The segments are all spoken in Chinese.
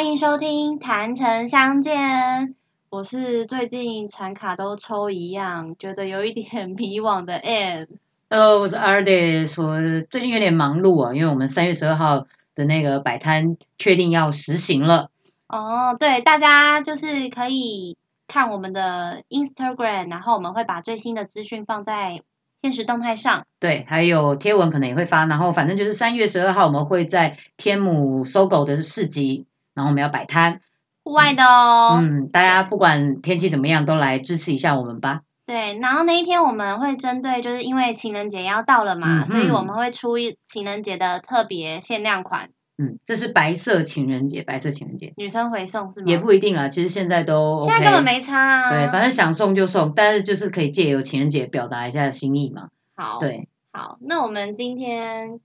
欢迎收听《谈城相见》。我是最近产卡都抽一样，觉得有一点迷惘的 Anne。呃，我是 Ardis，我最近有点忙碌啊，因为我们三月十二号的那个摆摊确定要实行了。哦，对，大家就是可以看我们的 Instagram，然后我们会把最新的资讯放在现实动态上。对，还有贴文可能也会发，然后反正就是三月十二号我们会在天母搜狗的市集，然后我们要摆摊，户外的哦。嗯，大家不管天气怎么样，都来支持一下我们吧。对，然后那一天我们会针对，就是因为情人节要到了嘛，嗯所以我们会出一情人节的特别限量款，嗯，这是白色情人节，白色情人节女生回送是吗？也不一定啊，其实现在都 OK, 现在根本没差啊。对，反正想送就送，但是就是可以借由情人节表达一下心意嘛。好，对，好，那我们今天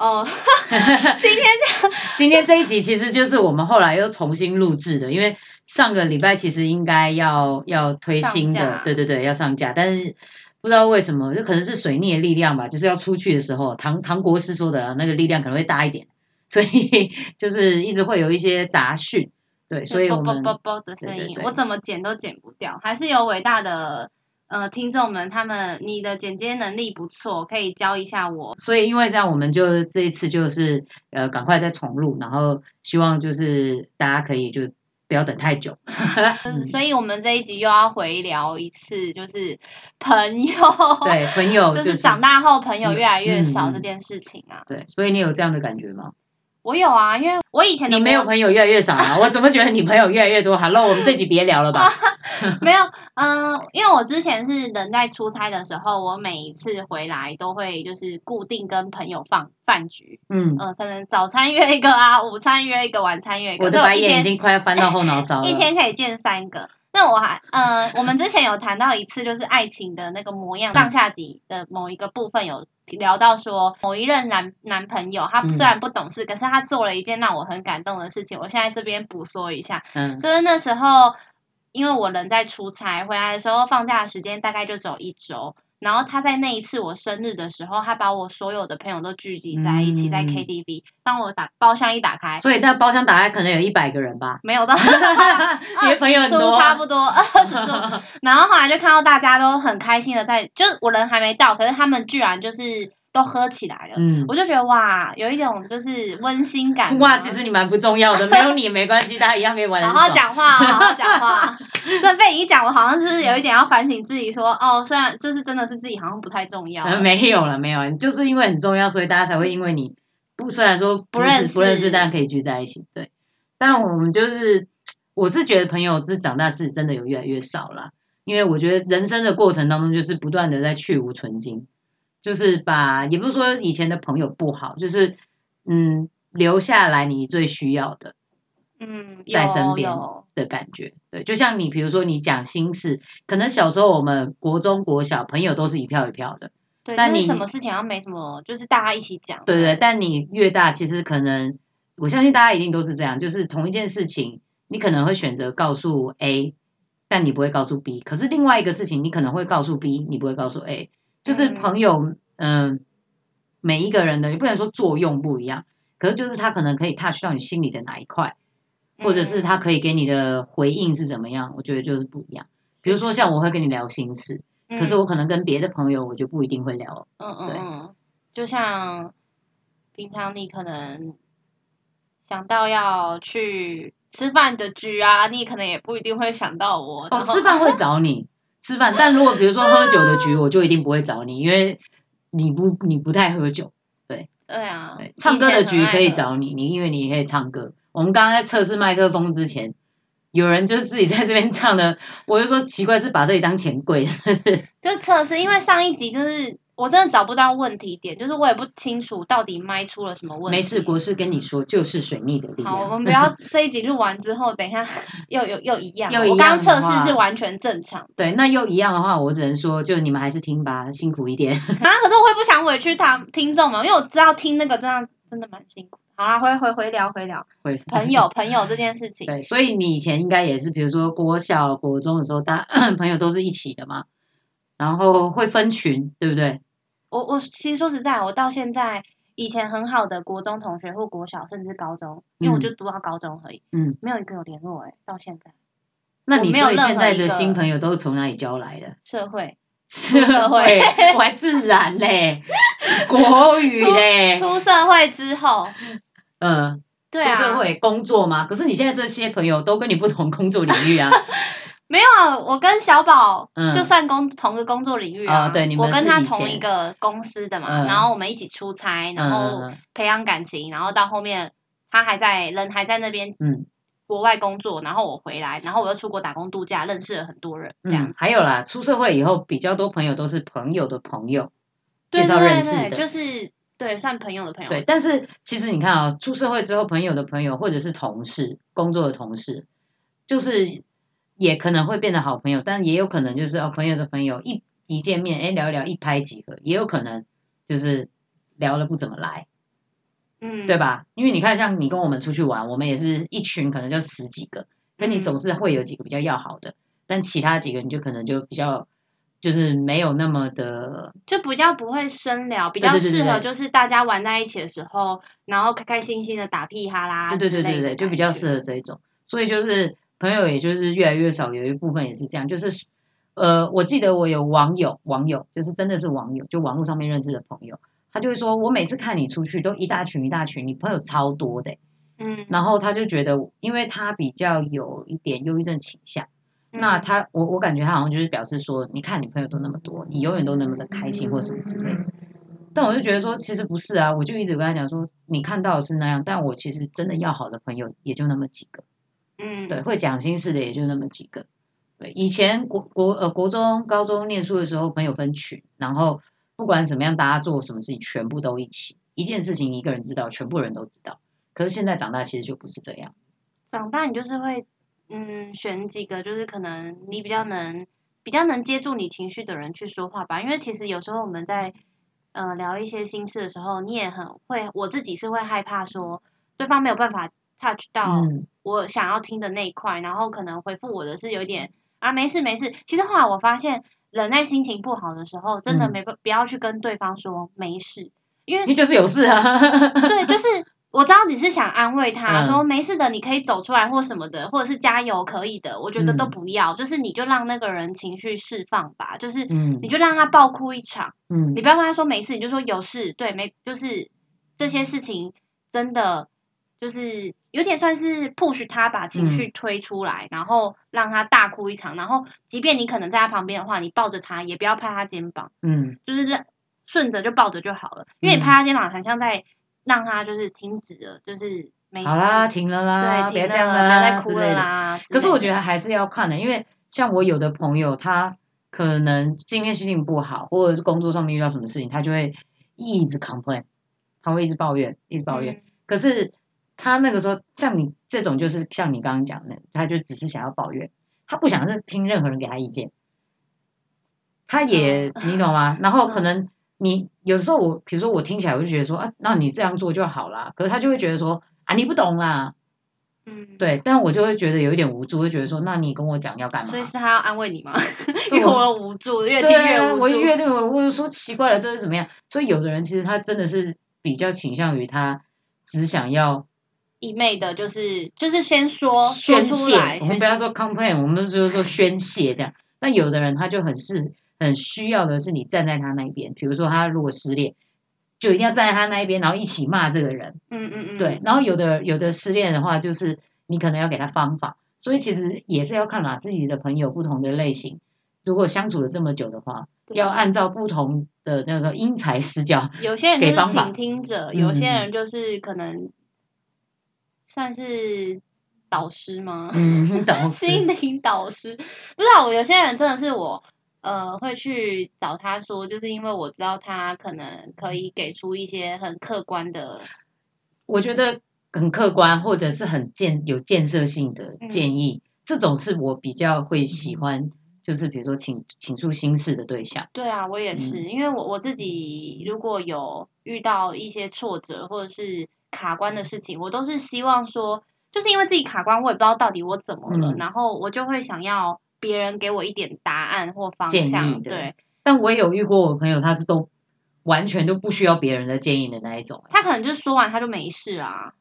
哦，今天这今天这一集其实就是我们后来又重新录制的，因为上个礼拜其实应该要要推新，的对对对，要上架，但是不知道为什么，就可能是水逆的力量吧，就是要出去的时候，唐唐国师说的啊那个力量可能会大一点，所以就是一直会有一些杂讯，对，所以我们啵啵的声音，我怎么剪都剪不掉，还是有伟大的呃听众们，他们你的剪接能力不错，可以教一下我。所以因为这样，我们就这一次就是呃赶快再重录，然后希望就是大家可以就不要等太久，嗯所以我们这一集又要回聊一次，就是朋友，对，朋友 就就是长大后朋友越来越少这件事情啊。对，所以你有这样的感觉吗？我有啊，因为我以前的你没有朋友越来越少啊？我怎么觉得你朋友越来越多？Hello，我们这集别聊了吧？没有，嗯、因为我之前是人在出差的时候，我每一次回来都会就是固定跟朋友放饭局，嗯，嗯、可能早餐约一个啊，午餐约一个，晚餐约一个，我的白眼已经快要翻到后脑勺了。一天可以见三个。那我还，呃，我们之前有谈到一次，就是爱情的那个模样，上下集的某一个部分有聊到说，某一任男男朋友，他嗯虽然不懂事，可是他做了一件让我很感动的事情，我现在这边补说一下，嗯就是那时候，因为我人在出差，回来的时候放假的时间大概就只有一周。然后他在那一次我生日的时候，他把我所有的朋友都聚集在一起，在嗯 KTV。当我打包厢一打开，所以那包厢打开可能有一百个人吧，没有到 你的朋友很20多啊，差不多二十桌。然后后来就看到大家都很开心的在，就是我人还没到，可是他们居然就是都喝起来了。嗯，我就觉得哇，有一种就是温馨感。哇，其实你蛮不重要的，没有你也没关系，大家一样可以玩得好很爽。好讲话，好好讲话。这被你一讲，我好像是有一点要反省自己说，哦，虽然就是真的是自己好像不太重要。呃，没有了，没有，就是因为很重要，所以大家才会因为你不虽然说不认识不认识，但可以聚在一起。对，但我们就是，我是觉得朋友是长大是真的有越来越少了，因为我觉得人生的过程当中，就是不断的在去无存精，就是把也不是说以前的朋友不好，就是嗯留下来你最需要的。嗯，在身边的感觉。对，就像你，比如说你讲心事，可能小时候我们国中、国小朋友都是一票一票的，对，但你就是什么事情要没什么，就是大家一起讲。对对。但你越大，其实可能我相信大家一定都是这样，就是同一件事情，你可能会选择告诉 A，但你不会告诉 B。可是另外一个事情，你可能会告诉 B，你不会告诉 A。就是嗯朋友，嗯、每一个人的也不能说作用不一样，可是就是他可能可以 touch 到你心里的哪一块。或者是他可以给你的回应是怎么样，我觉得就是不一样。比如说像我会跟你聊心事，嗯，可是我可能跟别的朋友我就不一定会聊。嗯嗯对嗯，就像平常你可能想到要去吃饭的局啊，你可能也不一定会想到我。哦，吃饭会找你吃饭，但如果比如说喝酒的局，我就一定不会找你，因为你不你不太喝酒。对对啊对，，唱歌的局可以。找你，你因为你也可以唱歌。我们刚刚在测试麦克风之前。有人就是自己在这边唱的，我就说奇怪，是把这里当钱柜。就测试，因为上一集就是我真的找不到问题点，就是我也不清楚到底麦出了什么问题。没事，国师跟你说，就是水逆的力好，我。们不要这一集录完之后，等一下 又又又一样。又一样我刚刚测试是完全正常对，那又一样的话，我只能说，就你们还是听吧，辛苦一点。啊，可是我会不想委屈他听众们，因为我知道听那个真的真的蛮辛苦。好啦，回回回聊回聊回朋友朋友这件事 情。对，所以你以前应该也是，比如说国小、国中的时候，大 朋友都是一起的嘛，然后会分群，对不对？我我其实说实在，我到现在以前很好的国中同学或国小甚至高中，因为我就读到高中而已，嗯，没有一个有联络哎、到现在那你我没有所以现在的新朋友都是从哪里交来的？社会 社会，我还自然嘞，国语嘞，出社会之后，嗯，对啊，出社会工作吗？可是你现在这些朋友都跟你不同工作领域啊，没有啊，我跟小宝嗯。就算工同个工作领域啊，哦对你们我跟他同一个公司的嘛，嗯。然后我们一起出差，然后嗯培养感情，然后到后面他还在人还在那边嗯。国外工作，然后我回来，然后我又出国打工度假，认识了很多人，这样。嗯，还有啦，出社会以后比较多朋友都是朋友的朋友对介绍对对，认识的，就是对算朋友的朋友，对，但是其实你看啊、出社会之后，朋友的朋友或者是同事、工作的同事，就是也可能会变得好朋友，但也有可能就是哦，朋友的朋友一一见面，哎，聊一聊，一拍即合，也有可能就是聊了不怎么来，嗯，对？吧？因为你看，像你跟我们出去玩，我们也是一群，可能就十几个，跟你嗯总是会有几个比较要好的，但其他几个你就可能就比较就是没有那么的就比较不会深聊，比对较适合就是大家玩在一起的时候，然后开开心心的打屁哈啦对对对对对，就比较适合这一种。所以就是朋友，也就是越来越少，有一部分也是这样。就是呃，我记得我有网友，网友就是真的是网友，就网络上面认识的朋友，他就会说，我每次看你出去都一大群一大群，你朋友超多的欸、嗯，然后他就觉得，因为他比较有一点忧郁症倾向，那嗯他我我感觉他好像就是表示说，你看你朋友都那么多，你永远都那么的开心或什么之类的。但我就觉得说，其实不是啊，我就一直跟他讲说，你看到的是那样，但我其实真的要好的朋友也就那么几个，嗯对，会讲心事的也就那么几个。对，以前国国呃国中、高中念书的时候，朋友分群，然后不管怎么样，大家做什么事情，全部都一起，一件事情一个人知道，全部人都知道。可是现在长大，其实就不是这样。长大你就是会嗯选几个就是可能你比较能比较能接住你情绪的人去说话吧，因为其实有时候我们在呃聊一些心事的时候，你也很会，我自己是会害怕说对方没有办法 touch 到嗯我想要听的那一块，然后可能回复我的是有一点啊没事没事。其实后来我发现，人在心情不好的时候，真的嗯没不不要去跟对方说没事，因为你就是有事啊。对，就是我知道你是想安慰他，嗯。说没事的，你可以走出来或什么的，或者是加油可以的，我觉得都嗯。不要，就是你就让那个人情绪释放吧，就是嗯。你就让他爆哭一场，嗯。你不要跟他说没事，你就说有事，对，没就是这些事情真的就是有点算是 push 他把情嗯。绪推出来，然后让他大哭一场，然后即便你可能在他旁边的话，你抱着他也不要拍他肩膀。嗯。就是让顺着就抱着就好了，因为你拍他肩膀，很像在让他就是停止了，就是没好啦，停了啦，对，别停了，这样啦，不要再哭了。啦。可是我觉得还是要看的，因为像我有的朋友，他可能今天心情不好，或者是工作上面遇到什么事情，他就会一直 complain，他会一直抱怨，一直抱怨。嗯可是他那个时候，像你这种，就是像你刚刚讲的，他就只是想要抱怨，他不想是听任何人给他意见，他也、哦你懂吗？然后可能你有时候我，比如说我听起来，我就觉得说啊，那你这样做就好啦。可是他就会觉得说啊，你不懂啦，嗯，对，但我就会觉得有一点无助，就觉得说，那你跟我讲要干嘛？所以是他要安慰你吗？因为我无助，越听越无助。我越听我我就说奇怪了，这是怎么样？所以有的人其实他真的是比较倾向于他只想要一昧的就是就是先说宣泄我们不要说 complain，我们就是说宣泄这样。但有的人他就很是很需要的是你站在他那一边，比如说他如果失恋，就一定要站在他那一边，然后一起骂这个人。嗯嗯嗯，对，然后有的有的失恋的话，就是你可能要给他方法，所以其实也是要看啦自己的朋友不同的类型。如果相处了这么久的话，要按照不同的那个因材施教。有些人就是给方法倾听者，嗯有些人就是可能算是导师吗？嗯，懂 心灵导师，不知道我有些人真的是我呃会去找他说，就是因为我知道他可能可以给出一些很客观的，我觉得很客观或者是很建有建设性的嗯。建议，这种是我比较会喜欢，就是比如说倾倾诉心事的对象。对啊，我也是，嗯。因为我我自己如果有遇到一些挫折或者是卡关的事情，我都是希望说，就是因为自己卡关，我也不知道到底我怎么了，嗯。然后我就会想要别人给我一点答案或方建向，议对，但我也有遇过我朋友，他是都完全都不需要别人的建议的那一种。他可能就说完他就没事啊。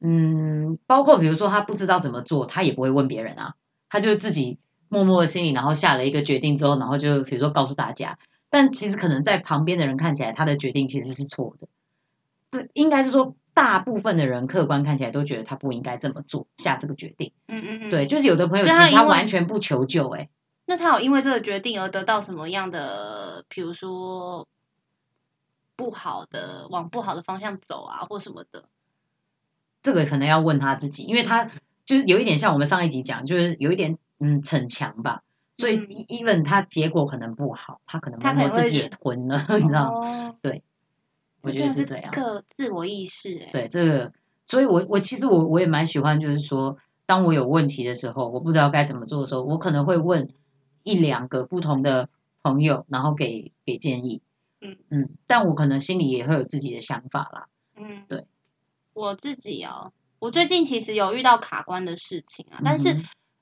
嗯，包括比如说他不知道怎么做，他也不会问别人啊，他就自己默默的心里，然后下了一个决定之后，然后就比如说告诉大家，但其实可能在旁边的人看起来，他的决定其实是错的。这应该是说，大部分的人客观看起来都觉得他不应该这么做，下这个决定。嗯嗯嗯。对，就是有的朋友其实他完全不求救，哎，那他有因为这个决定而得到什么样的，比如说不好的，往不好的方向走啊，或什么的？这个可能要问他自己，因为他就是有一点像我们上一集讲，就是有一点嗯逞强吧，所以 even 他结果可能不好，他可能他可能自己也吞了，你知道？对，我觉得是这样。个自我意识，哎，对这个，所以我我其实我我也蛮喜欢，就是说，当我有问题的时候，我不知道该怎么做的时候，我可能会问一两个不同的朋友，然后给给建议。嗯嗯，但我可能心里也会有自己的想法啦。嗯，对。我自己哦，我最近其实有遇到卡关的事情啊，但是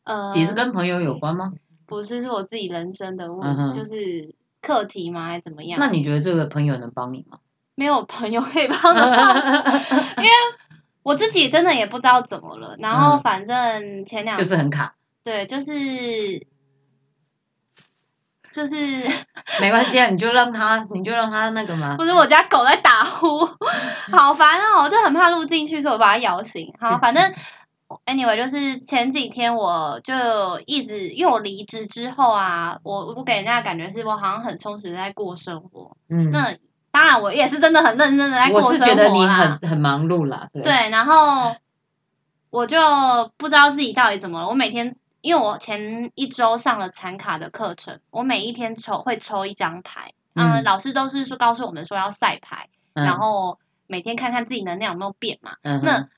呃，也是跟朋友有关吗？不是，是我自己人生的问，就是课题吗？还是怎么样？那你觉得这个朋友能帮你吗？没有朋友可以帮得上，因为我自己真的也不知道怎么了。然后反正前两就是很卡，对，就是。就是 没关系啊，你就让他，你就让他那个嘛。不是我家狗在打呼，好烦哦！我就很怕录进去，所以我把它摇醒。好，反正 anyway，就是前几天我就一直，因为我离职之后啊，我我给人家的感觉是我好像很充实在过生活。嗯，那当然我也是真的很认真的在过生活我是觉得你很很忙碌啦。对，然后我就不知道自己到底怎么了，我每天。因为我前一周上了残卡的课程，我每一天抽会抽一张牌，嗯，老师都是说告诉我们说要赛牌，然后每天看看自己能量有没有变嘛，那。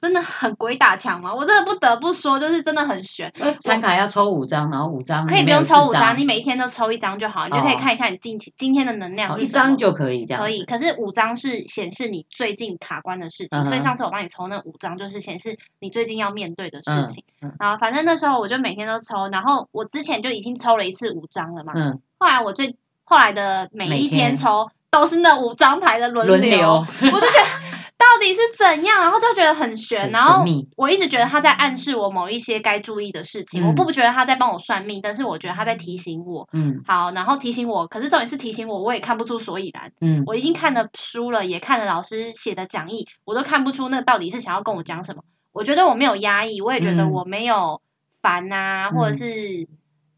真的很鬼打墙吗？我真的不得不说，就是真的很悬。参卡要抽五张，然后五张可以不用抽五张，你每一天都抽一张就好，你就可以看一下你近期今天的能量。一张就可以这样。可以，可是五张是显示你最近卡关的事情，所以上次我帮你抽那五张，就是显示你最近要面对的事情。然后反正那时候我就每天都抽，然后我之前就已经抽了一次五张了嘛。嗯。后来我最后来的每一天抽都是那五张牌的轮流，我就觉得。到底是怎样？然后就觉得很悬，然后我一直觉得他在暗示我某一些该注意的事情。我不觉得他在帮我算命，但是我觉得他在提醒我。嗯，好，然后提醒我，可是重点是提醒我，我也看不出所以然。嗯，我已经看了书了，也看了老师写的讲义，我都看不出那到底是想要跟我讲什么。我觉得我没有压抑，我也觉得我没有烦啊，或者是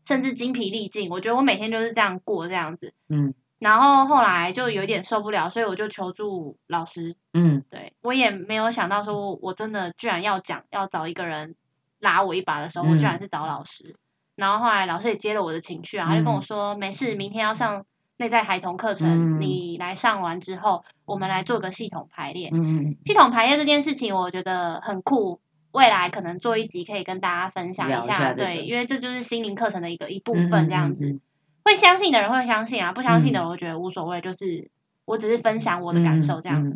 甚至精疲力尽。我觉得我每天就是这样过这样子。嗯。然后后来就有点受不了，所以我就求助老师。嗯，对我也没有想到说，我真的居然要讲要找一个人拉我一把的时候，我居然是找老师。然后后来老师也接了我的情绪啊，他就跟我说：“没事，明天要上内在孩童课程，你来上完之后，我们来做个系统排列。”嗯系统排列这件事情我觉得很酷，未来可能做一集可以跟大家分享一下。对，因为这就是心灵课程的一个一部分，这样子。会相信的人会相信啊，不相信的人我觉得无所谓，就是我只是分享我的感受这样。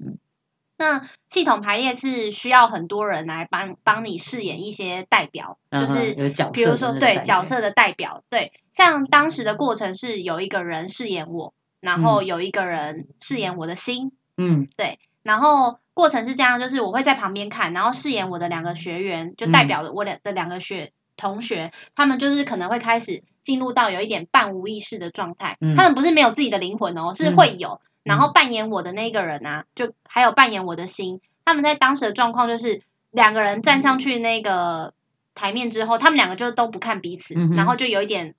那系统排列是需要很多人来帮帮你饰演一些代表，就是比如说对角色的代表，对，像当时的过程是有一个人饰演我，然后有一个人饰演我的心，嗯，对，然后过程是这样，就是我会在旁边看，然后饰演我的两个学员，就代表了我两的两个学同学，他们就是可能会开始。进入到有一点半无意识的状态，他们不是没有自己的灵魂哦，是会有。然后扮演我的那个人啊，就还有扮演我的心。他们在当时的状况就是两个人站上去那个台面之后，他们两个就都不看彼此，然后就有一点。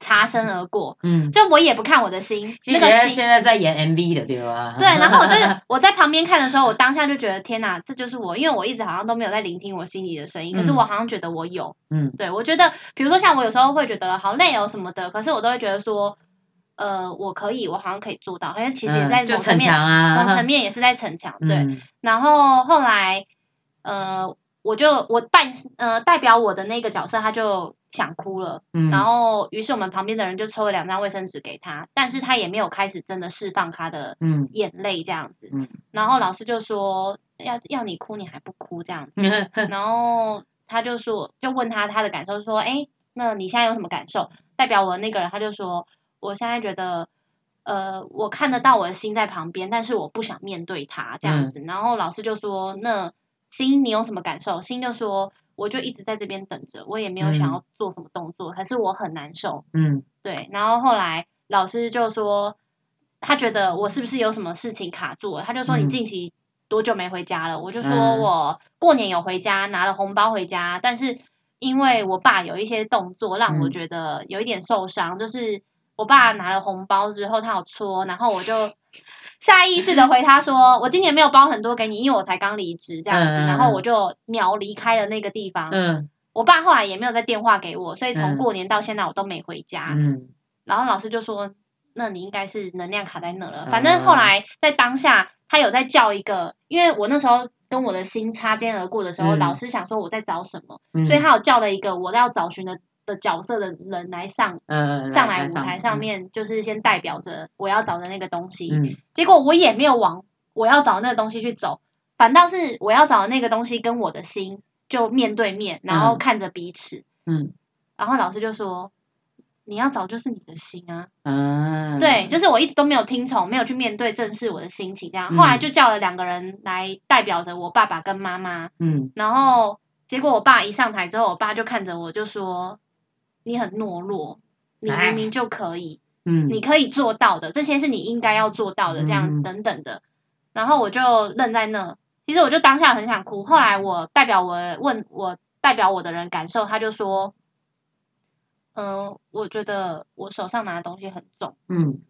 擦身而过，嗯，就我也不看我的心，那个心。现在在演 MV 的对吧？对，然后我就 我在旁边看的时候，我当下就觉得天哪，这就是我，因为我一直好像都没有在聆听我心里的声音，可是我好像觉得我有，嗯，对我觉得，比如说像我有时候会觉得好累哦什么的，可是我都会觉得说，呃，我可以，我好像可以做到，好像其实也在某层面，某层面也是在逞强，对，然后后来，呃。我就我扮呃代表我的那个角色，他就想哭了，然后于是我们旁边的人就抽了两张卫生纸给他，但是他也没有开始真的释放他的眼泪这样子，然后老师就说要要你哭你还不哭这样子，然后他就说就问他他的感受说，哎，那你现在有什么感受？代表我的那个人他就说，我现在觉得呃，我看得到我的心在旁边，但是我不想面对他这样子。然后老师就说：“那心你有什么感受？”心就说：“我就一直在这边等着，我也没有想要做什么动作，可是我很难受。”嗯对，然后后来老师就说，他觉得我是不是有什么事情卡住了？他就说你嗯近期多久没回家了？我就说嗯我过年有回家，拿了红包回家，但是因为我爸有一些动作让我嗯觉得有一点受伤，就是我爸拿了红包之后他有搓，然后我就下意识的回他说，我今年没有包很多给你，因为我才刚离职这样子，然后我就秒离开了那个地方。嗯。我爸后来也没有再电话给我，所以从嗯。过年到现在我都没回家。嗯。然后老师就说：“那你应该是能量卡在那了。”嗯反正后来在当下，他有在叫一个，因为我那时候跟我的心擦肩而过的时候，嗯。老师想说我在找什么，嗯，所以他有叫了一个我要找寻的的角色的人来上呃上来舞台上，面，就是先代表着我要找的那个东西。嗯结果我也没有往我要找的那个东西去走，反倒是我要找的那个东西跟我的心就面对面，然后嗯看着彼此。嗯然后老师就说：“你要找就是你的心啊。”嗯，对，就是我一直都没有听从，没有去面对正视我的心情，这样。嗯后来就叫了两个人来代表着我爸爸跟妈妈，嗯然后结果我爸一上台之后，我爸就看着我就说：“你很懦弱，你哎明明就可以，嗯，你可以做到的，这些是你应该要做到的，这样子嗯等等的。”然后我就愣在那，其实我就当下很想哭。后来我代表我问我代表我的人感受，他就说：“嗯、我觉得我手上拿的东西很重。”嗯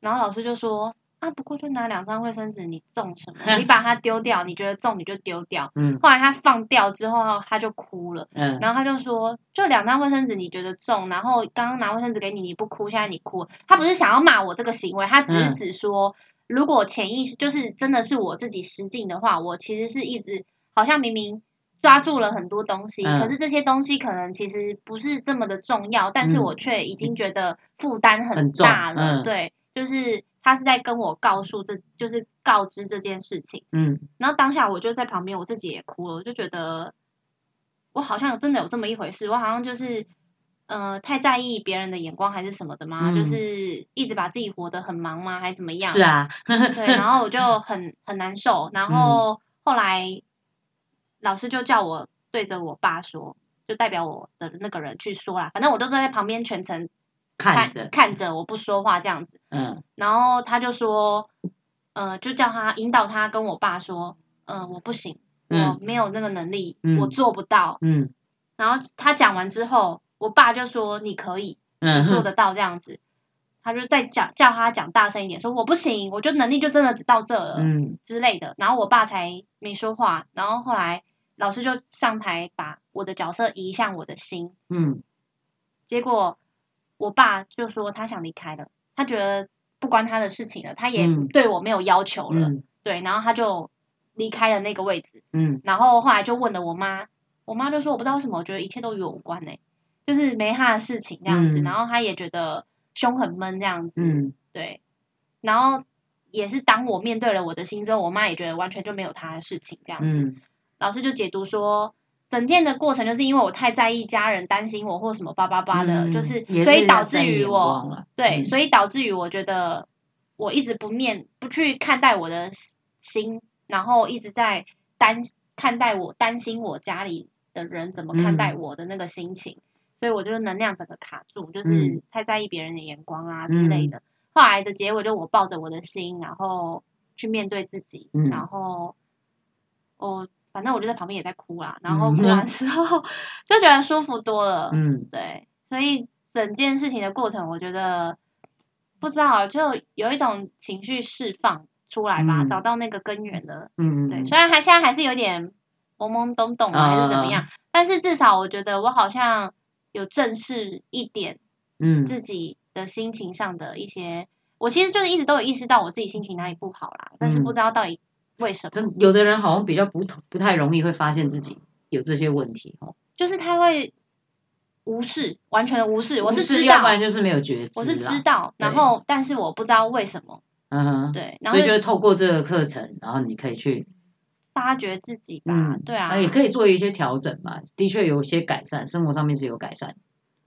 然后老师就说：“啊，不过就拿两张卫生纸，你重什么？你把它丢掉，你觉得重你就丢掉。”嗯后来他放掉之后，他就哭了。嗯，然后他就说：“就两张卫生纸，你觉得重，然后刚刚拿卫生纸给你，你不哭，现在你哭。”他不是想要骂我这个行为，他只是嗯指说，如果潜意识就是真的是我自己失禁的话，我其实是一直好像明明抓住了很多东西，嗯可是这些东西可能其实不是这么的重要，但是嗯我却已经觉得负担很大了。嗯对，就是他是在跟我告诉这，就是告知这件事情。嗯然后当下我就在旁边，我自己也哭了，我就觉得我好像有真的有这么一回事，我好像就是呃太在意别人的眼光还是什么的吗？嗯就是一直把自己活得很忙吗？还是怎么样？是啊，对，然后我就很很难受，然后后来老师就叫我对着我爸说，就代表我的那个人去说啦，反正我都在旁边全程看着，看着，我不说话这样子。嗯然后他就说，呃，就叫他引导他跟我爸说，嗯、我不行，我嗯没有那个能力，嗯我做不到。嗯然后他讲完之后，我爸就说你可以嗯，做得到这样子。他就再讲叫他讲大声一点，说我不行，我就能力就真的只到这了、嗯之类的。然后我爸才没说话。然后后来老师就上台把我的角色移向我的心，嗯结果我爸就说他想离开了，他觉得不关他的事情了，他也嗯。对我没有要求了，嗯。对，然后他就离开了那个位置，嗯。然后后来就问了我妈，我妈就说我不知道为什么，我觉得一切都与我无关呢、就是没他的事情这样子，嗯。然后他也觉得胸很闷这样子，嗯。对，然后也是当我面对了我的心之后，我妈也觉得完全就没有他的事情这样子，嗯。老师就解读说，整件的过程就是因为我太在意家人担心我或什么叭叭叭的，嗯就是所以导致于我对，嗯。所以导致于我觉得我一直不面不去看待我的心，然后一直在担看待我担心我家里的人怎么看待嗯。我的那个心情，所以我就能量整个卡住，就是嗯。太在意别人的眼光啊之类的。后来的结尾就我抱着我的心，然后去面对自己，嗯。然后我反正我就在旁边也在哭啦，然后嗯哭完之后就觉得舒服多了，嗯。对，所以整件事情的过程，我觉得不知道，就有一种情绪释放出来吧，嗯。找到那个根源了。嗯，对，虽然还现在还是有点懵懵懂懂啊，还是怎么样，但是至少我觉得我好像有正视一点嗯。自己的心情上的一些，我其实就是一直都有意识到我自己心情哪里不好啦，但是不知道到底为什么，真有的人好像比较不不太容易会发现自己有这些问题哦。就是他会无视，完全无视，我是知道要不然就是没有觉知我是知道，然后但是我不知道为什么，嗯哼，对，然后所以就是透过这个课程，然后你可以去，发掘自己吧，嗯，对啊那，也可以做一些调整嘛。的确有一些改善，生活上面是有改善。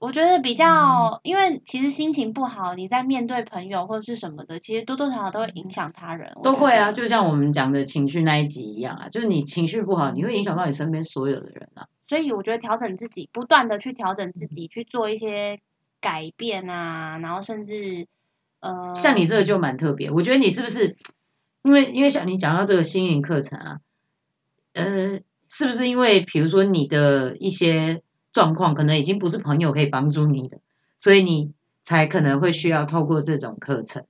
我觉得比嗯较，因为其实心情不好，你在面对朋友或者是什么的，其实多多少少都会影响他人。都会啊，就像我们讲的情绪那一集一样啊，就是你情绪不好，你会影响到你身边所有的人啊。所以我觉得调整自己，不断的去调整自己，去做一些改变啊，然后甚至呃，像你这个就蛮特别，我觉得你是不是因为因为像你讲到这个心灵课程啊，呃，是不是因为比如说你的一些状况可能已经不是朋友可以帮助你的，所以你才可能会需要透过这种课程。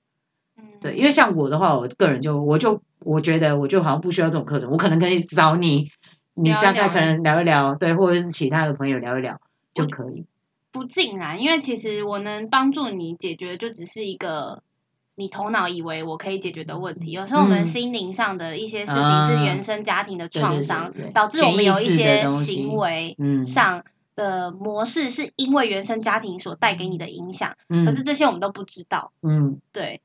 嗯对，因为像我的话，我个人就我就我觉得我就好像不需要这种课程，我可能可以找你，你大概可能聊一聊，对，或者是其他的朋友聊一聊就可以。不尽然，因为其实我能帮助你解决，就只是一个你头脑以为我可以解决的问题。有时候我们嗯心灵上的一些事情啊是原生家庭的创伤对，导致我们有一些行为嗯上的模式，是因为原生家庭所带给你的影响。嗯可是这些我们都不知道。嗯，对，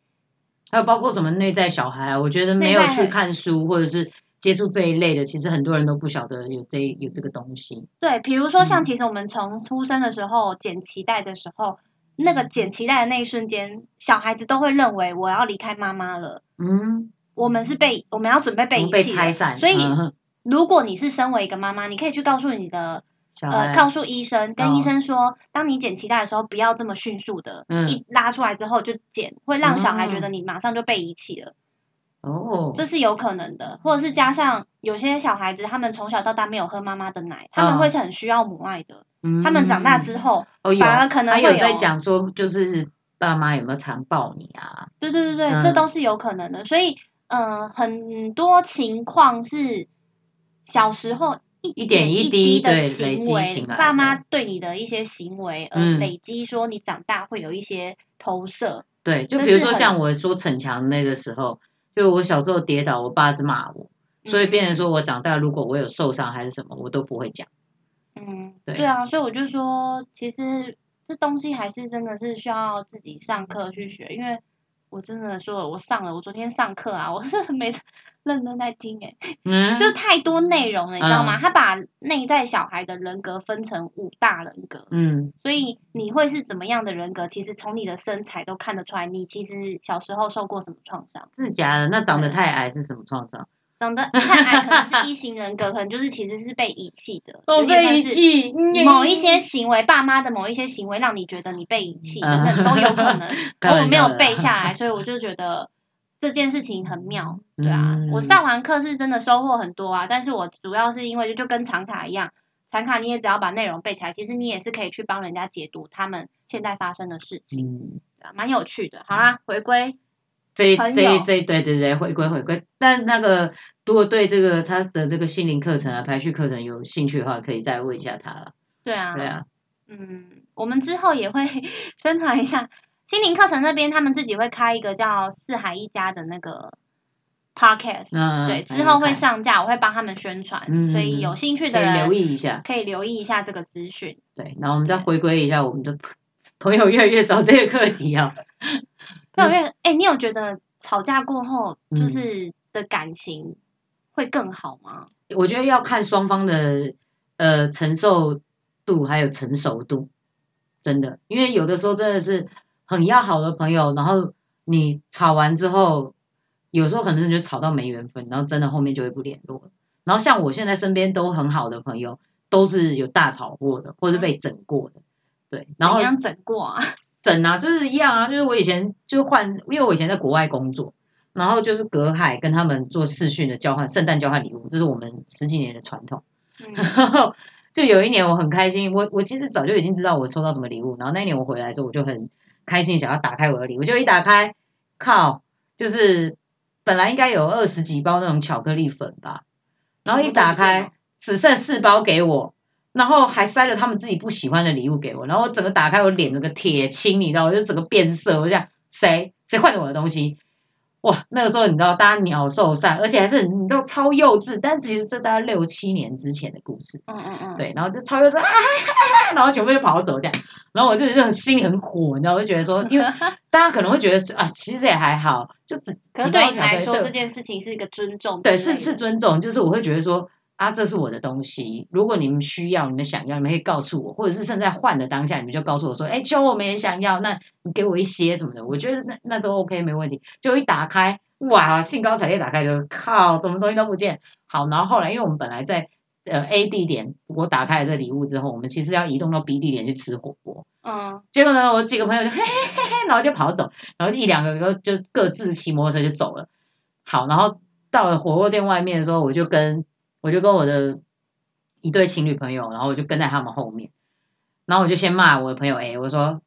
还有包括什么内在小孩啊，我觉得没有去看书或者是接触这一类的，其实很多人都不晓得有这有这个东西。对，比如说像嗯其实我们从出生的时候剪脐带的时候，那个剪脐带的那一瞬间，小孩子都会认为我要离开妈妈了。嗯，我们是被我们要准备被被遗弃了拆散，所以嗯如果你是身为一个妈妈，你可以去告诉你的呃，告诉医生，跟哦医生说，当你剪脐带的时候，不要这么迅速的，嗯一拉出来之后就剪，会让小孩觉哦得你马上就被遗弃了，哦，这是有可能的。或者是加上有些小孩子，他们从小到大没有喝妈妈的奶，他们哦会是很需要母爱的。嗯他们长大之后，哦，反而可能会还有在讲说，就是爸妈有没有常抱你啊？对对对对，嗯这都是有可能的。所以，嗯、很多情况是小时候一一点一一滴的对累积行为，爸妈对你的一些行为，而嗯累积说你长大会有一些投射。对，就比如说像我说逞强那个时候，就我小时候跌倒，我爸是骂我，所以变成嗯说我长大如果我有受伤还是什么，我都不会讲。嗯，对对啊，所以我就说，其实这东西还是真的是需要自己上课去学，因为我真的说，我上了，我昨天上课啊，我是没认真在听诶、嗯，就太多内容了，你知道吗？嗯他把内在小孩的人格分成五大人格，嗯所以你会是怎么样的人格，其实从你的身材都看得出来，你其实小时候受过什么创伤。是假的？那长得太矮是什么创伤？长得太矮可能是一型人格，可能就是其实是被遗弃的，被遗弃，某一些行为，爸妈的某一些行为让你觉得你被遗弃，等等都有可能。我没有背下来，所以我就觉得这件事情很妙，对啊。嗯我上完课是真的收获很多啊，但是我主要是因为就就跟长卡一样，长卡你也只要把内容背起来，其实你也是可以去帮人家解读他们现在发生的事情，蛮有趣的。好啦，回归，这这一这一对对对，回归回归。但那个如果对这个他的这个心灵课程啊、排序课程有兴趣的话，可以再问一下他了。对啊，对啊，嗯，我们之后也会 宣传一下心灵课程那边，他们自己会开一个叫四海一家的那个 podcast，、嗯，对，嗯之后会上架，我会帮他们宣传，嗯所以有兴趣可以的人留意一下。可以留意一下这个资讯。对，然后我们再回归一下我们的 朋友越来越少这个课题啊。那我觉得，哎，你有觉得吵架过后嗯就是的感情会更好吗？我觉得要看双方的呃承受度还有成熟度，真的，因为有的时候真的是很要好的朋友，然后你吵完之后，有时候可能就吵到没缘分，然后真的后面就会不联络了。然后像我现在身边都很好的朋友，都是有大吵过的，或是被整过的，对，然后怎样整过啊？整啊，就是一样啊，就是我以前就换，因为我以前在国外工作，然后就是隔海跟他们做视讯的交换，圣诞交换礼物，这是我们十几年的传统。嗯就有一年我很开心，我我其实早就已经知道我收到什么礼物，然后那一年我回来之后，我就很开心，想要打开我的礼物，就一打开，靠，就是本来应该有二十几包那种巧克力粉吧，然后一打开只剩四包给我，然后还塞了他们自己不喜欢的礼物给我，然后我整个打开，我脸整个铁青，你知道，我就整个变色，我就想谁谁换走我的东西。哇，那个时候你知道，大家鸟兽散，而且还是你知道超幼稚，但其实这大概六七年之前的故事。嗯嗯嗯，对，然后就超幼稚啊，然后全部就跑走这样，然后我就这种心里很火，你知道，我就觉得说，因为 大家可能会觉得啊，其实也还好，就只可是几包对你来说，这件事情是一个尊重对是是尊重，就是我会觉得说啊，这是我的东西，如果你们需要，你们想要，你们可以告诉我，或者是现在换的当下，你们就告诉我说，哎，秋我们也想要，那你给我一些什么的，我觉得那那都 OK 没问题。就一打开，哇，兴高采烈打开就靠，什么东西都不见。好，然后后来因为我们本来在呃 A 地点，我打开了这礼物之后，我们其实要移动到 B 地点去吃火锅。嗯，结果呢，我几个朋友就嘿嘿嘿嘿，然后就跑走，然后一两个就就各自骑摩托车就走了。好，然后到了火锅店外面的时候，我就跟我就跟我的一对情侣朋友，然后我就跟在他们后面，然后我就先骂我的朋友 A，我说：“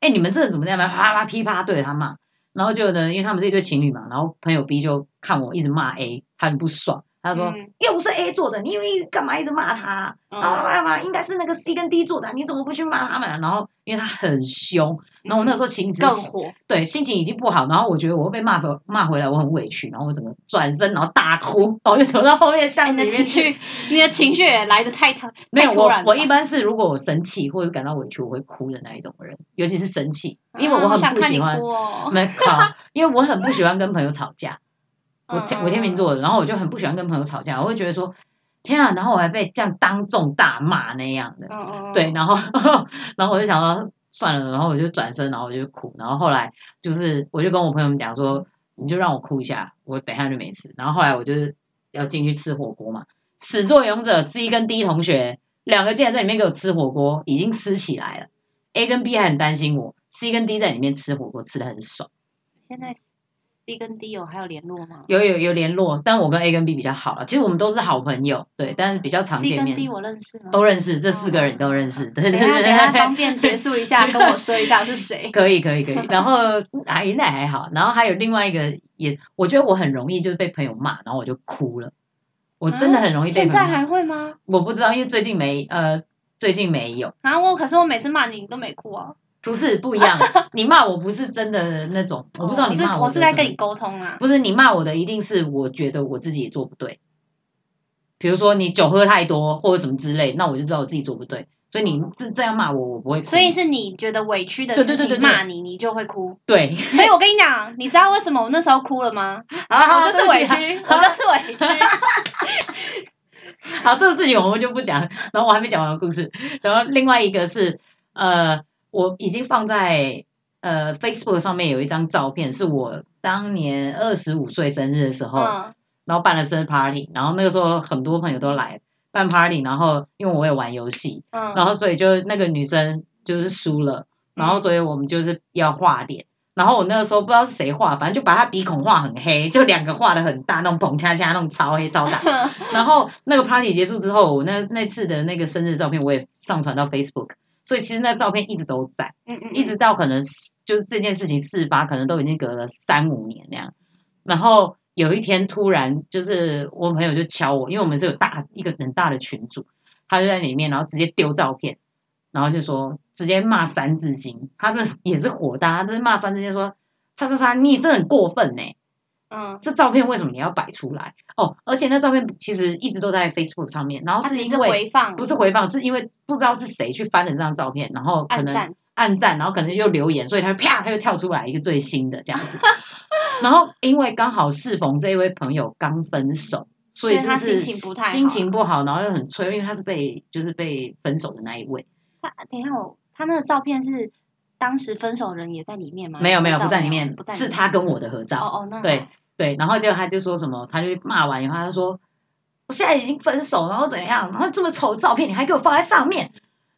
哎，你们这人怎么这样？啪啪噼啪对着他骂。”然后就呢，因为他们是一对情侣嘛，然后朋友 B 就看我一直骂 A，他很不爽。他说：“又不是 A 做的，你以为干嘛一直骂他？然后干嘛？应该是那个 C 跟 D 做的，你怎么不去骂他们？”然后因为他很凶，然后我那时候情绪更火，对，心情已经不好。然后我觉得我会被骂回骂回来，我很委屈。然后我整个转身，然后大哭，然后就走到后面巷子里面去。你的情绪也来的太突，没有我，我一般是如果我生气或者是感到委屈，我会哭的那一种人，尤其是生气，因为我很不喜欢。没好，因为我很不喜欢跟朋友吵架。我天我天秤座的，然后我就很不喜欢跟朋友吵架，我会觉得说天啊，然后我还被这样当众大骂那样的，对，然后 然后我就想说算了，然后我就转身，然后我就哭，然后后来就是我就跟我朋友们讲说，你就让我哭一下，我等一下就没事。然后后来我就是要进去吃火锅嘛，始作俑者 C 跟 D 同学两个竟然在里面给我吃火锅，已经吃起来了。A 跟 B 还很担心我，C 跟 D 在里面吃火锅吃的很爽。现在。C 跟 D 有还有联络吗？有有有联络，但我跟 A 跟 B 比较好了。其实我们都是好朋友，对，但是比较常见面。C 跟 D 我认识吗？都认识，这四个人都认识。对对对，等下方便结束一下，跟我说一下是谁。可以可以可以。然后哎，那还好。然后还有另外一个，也我觉得我很容易就是被朋友骂，然后我就哭了。我真的很容易被。现在还会吗？我不知道，因为最近没呃，最近没有。啊，我可是我每次骂你，你都没哭啊。不是不一样，你骂我不是真的那种，我不知道你骂我。我是在跟你沟通啊。不是你骂我的，一定是我觉得我自己也做不对。比如说你酒喝太多或者什么之类，那我就知道我自己做不对。所以你这这样骂我，我不会哭。所以是你觉得委屈的事情骂你，你就会哭。对。所以我跟你讲，你知道为什么我那时候哭了吗？我就是委屈，我就是委屈。好，这个事情我们就不讲。然后我还没讲完故事。然后另外一个是呃。我已经放在呃 Facebook 上面有一张照片，是我当年二十五岁生日的时候，然后办了生日 party，然后那个时候很多朋友都来办 party，然后因为我也玩游戏，然后所以就那个女生就是输了，然后所以我们就是要画脸，然后我那个时候不知道是谁画，反正就把她鼻孔画很黑，就两个画的很大，那种捧恰恰那种超黑超大，然后那个 party 结束之后，我那那次的那个生日照片我也上传到 Facebook。所以其实那照片一直都在，嗯嗯，一直到可能就是这件事情事发，可能都已经隔了三五年那样。然后有一天突然就是我朋友就敲我，因为我们是有大一个很大的群组，他就在里面，然后直接丢照片，然后就说直接骂三字经，他这也是火大，他这是骂三字经说，叉叉叉，你这很过分呢。嗯，这照片为什么你要摆出来？哦，而且那照片其实一直都在 Facebook 上面，然后是因为回放，不是回放，是因为不知道是谁去翻了这张照片，然后可能按赞，然后可能又留言，所以他啪，他就跳出来一个最新的这样子。然后因为刚好适逢这一位朋友刚分手，所以就是心情不好，然后又很脆弱，因为他是被就是被分手的那一位。他等一下，我他那个照片是当时分手人也在里面吗？没有没有不在里面，是他跟我的合照。哦哦，那对。对，然后结果他就说什么，他就骂完以后，他说：“我现在已经分手，然后怎样？然后这么丑的照片你还给我放在上面？”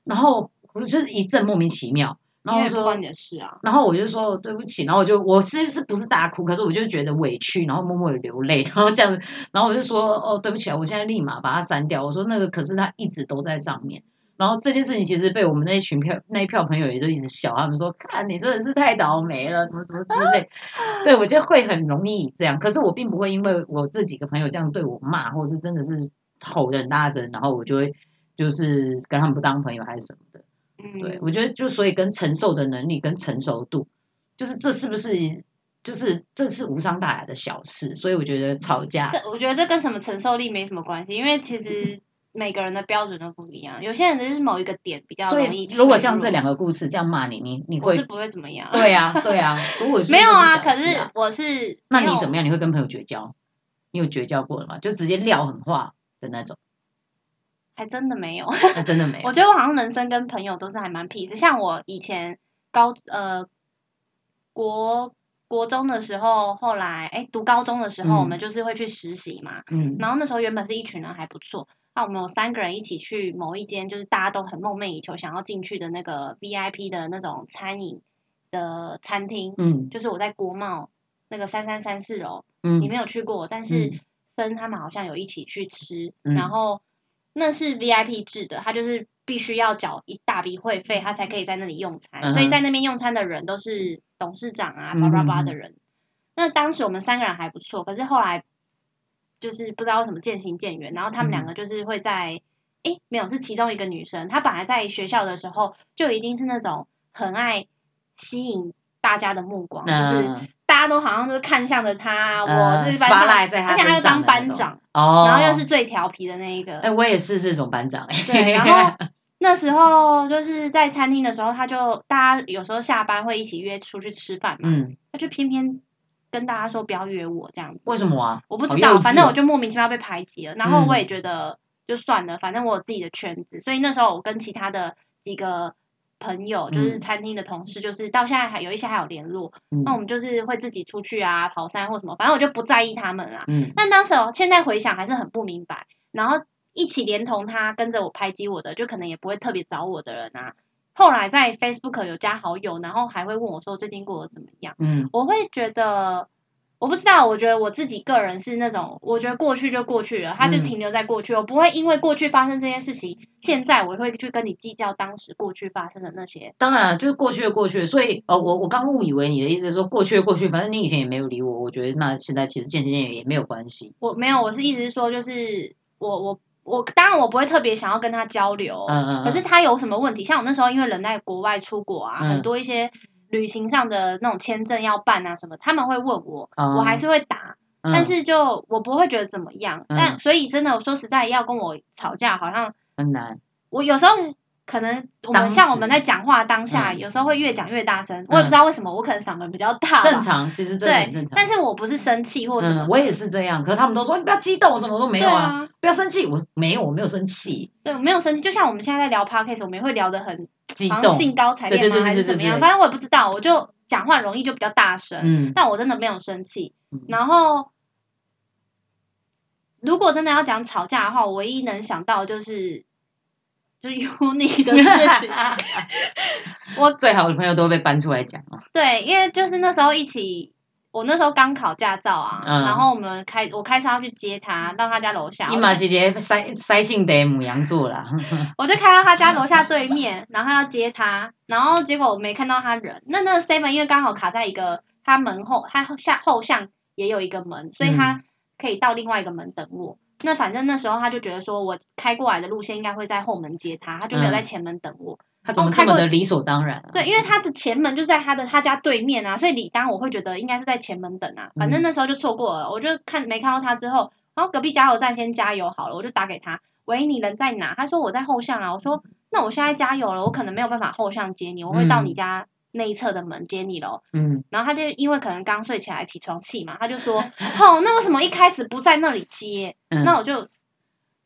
然后我就是一阵莫名其妙。然后说：“关你的事啊。”然后我就说：“对不起。”然后我就我其实是不是大哭，可是我就觉得委屈，然后默默的流泪，然后这样子，然后我就说：“哦，对不起啊，我现在立马把它删掉。”我说：“那个可是它一直都在上面。”然后这件事情其实被我们那一群票那一票朋友也都一直笑，他们说：“看你真的是太倒霉了，什么什么之类。”对我觉得会很容易这样，可是我并不会因为我这几个朋友这样对我骂，或是真的是吼的很大声，然后我就会就是跟他们不当朋友还是什么的。嗯，对我觉得就所以跟承受的能力跟成熟度，就是这是不是就是这是无伤大雅的小事？所以我觉得吵架，这我觉得这跟什么承受力没什么关系，因为其实。每个人的标准都不一样，有些人就是某一个点比较容易。如果像这两个故事这样骂你，你你会是不会怎么样？对啊，对啊，所以我没有啊。可是我是，那你怎么样？你会跟朋友绝交？你有绝交过了吗？就直接撂狠话的那种？还真的没有。还真的没 有我。觉得我好像人生跟朋友都是还蛮 peace。像我以前高呃国国中的时候，后来哎读高中的时候，嗯我们就是会去实习嘛。嗯然后那时候原本是一群人还不错，那我们有三个人一起去某一间就是大家都很梦寐以求想要进去的那个 VIP 的那种餐饮的餐厅，嗯。就是我在国贸那个三三三四楼，嗯，你没有去过，但是嗯。森他们好像有一起去吃，嗯。然后那是 VIP 制的，他就是必须要缴一大笔会费，他才可以在那里用餐，嗯所以在那边用餐的人都是董事长啊，嗯叭叭叭嗯的人。那当时我们三个人还不错，可是后来就是不知道为什么渐行渐远，然后他们两个就是会在，诶，没有，是其中一个女生，她本来在学校的时候就已经是那种很爱吸引大家的目光，就是嗯大家都好像都看向着她，嗯我是班上，spotlight 在她而且她又当班长，哦，然后又是最调皮的那一个，哎，我也是这种班长哎。对，然后 那时候就是在餐厅的时候，他就大家有时候下班会一起约出去吃饭嘛，嗯，他就偏偏跟大家说不要约我这样子，为什么啊？我不知道，反正我就莫名其妙被排挤了，然后嗯我也觉得就算了，反正我有自己的圈子，所以那时候我跟其他的几个。朋友就是嗯餐厅的同事，就是到现在还有一些还有联络。嗯那我们就是会自己出去啊，跑山或什么，反正我就不在意他们啦。嗯但当时哦现在回想还是很不明白，然后一起连同他跟着我排挤我的，就可能也不会特别找我的人啊。后来在 Facebook 有加好友，然后还会问我说最近过得怎么样。嗯我会觉得，我不知道，我觉得我自己个人是那种，我觉得过去就过去了，它就嗯停留在过去，我不会因为过去发生这件事情，现在我会去跟你计较当时过去发生的那些。当然，就是过去的过去了，所以呃，我我刚误以为你的意思是说过去的过去，反正你以前也没有理我，我觉得那现在其实渐行渐远也没有关系。我没有，我是一直说，就是我我我，当然我不会特别想要跟他交流，嗯嗯嗯可是他有什么问题？像我那时候因为人在国外出国啊，嗯很多一些旅行上的那种签证要办啊什么，他们会问我，嗯我还是会答，嗯但是就我不会觉得怎么样。嗯但所以真的说实在要跟我吵架，好像很难。我有时候。可能我们像我们在讲话当下，嗯有时候会越讲越大声，我也不知道为什么，我可能嗓门比较大，正常，其实这很正常。但是我不是生气或什么，，嗯我也是这样，可是他们都说你不要激动，我什么我都没有啊，不要生气，我没有，我没有生气，对，我没有生气，就像我们现在在聊 podcast，我们也会聊得很激动兴高采烈吗？还是怎么样？反正我也不知道，我就讲话容易就比较大声，嗯但我真的没有生气。嗯然后，如果真的要讲吵架的话，我唯一能想到就是就是 uni 的事情。我最好的朋友都被搬出来讲哦。对，因为就是那时候一起。我那时候刚考驾照啊，嗯然后我们开我开车要去接他到他家楼下，我你嘛是一个塞塞性的母羊座啦，我就开到他家楼下对面，然后要接他，然后结果我没看到他人。那那个 seven 因为刚好卡在一个他门后，他下后巷也有一个门，所以他可以到另外一个门等我。那反正那时候他就觉得说我开过来的路线应该会在后门接他，他就没有在前门等我。他怎么这么的理所当然啊？对，因为他的前门就在他的他家对面啊，所以理当我会觉得应该是在前门等啊。反正那时候就错过了，我就看没看到他之后，然后隔壁加油站先加油好了，我就打给他，喂，你人在哪？他说我在后巷啊。我说那我现在加油了，我可能没有办法后巷接你，我会到你家那一侧的门接你喽。嗯，然后他就因为可能刚睡起来起床气嘛，他就说，哦，那为什么一开始不在那里接？嗯那我就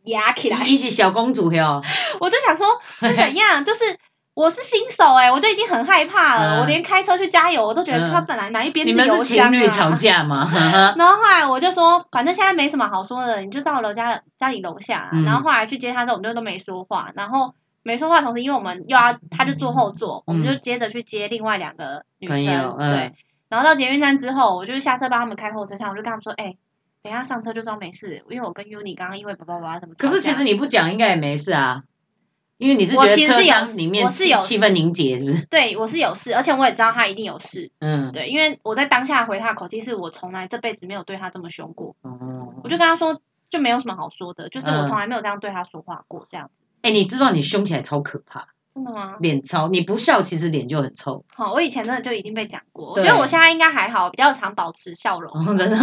压起来，一起小公主哟，我就想说是怎样，就是我是新手哎、我就已经很害怕了，嗯我连开车去加油我都觉得嗯他本来哪一边你们是情侣吵。架吗？然后后来我就说，反正现在没什么好说的，你就到楼家家里楼下啊、嗯然后后来去接他之后，我们就都没说话。然后没说话，同时因为我们又要，他就坐后座，我们就接着去接另外两个女生。对，然后到捷运站之后，我就下车帮他们开后车厢，我就跟他们说，哎、等一下上车就装没事，因为我跟 Uni 刚刚因为叭叭叭什么。可是其实你不讲应该也没事啊，因为你是觉得车厢里面我是有气氛凝结，是不是？对我是有事，而且我也知道他一定有事。嗯，对，因为我在当下回他的口气是我从来这辈子没有对他这么凶过，哦，我就跟他说就没有什么好说的，就是我嗯从来没有这样对他说话过，这样子。哎，你知道你凶起来超可怕，真的吗？脸超，你不笑其实脸就很臭，好，我以前真的就已经被讲过，我对觉得我现在应该还好，比较常保持笑容，真的。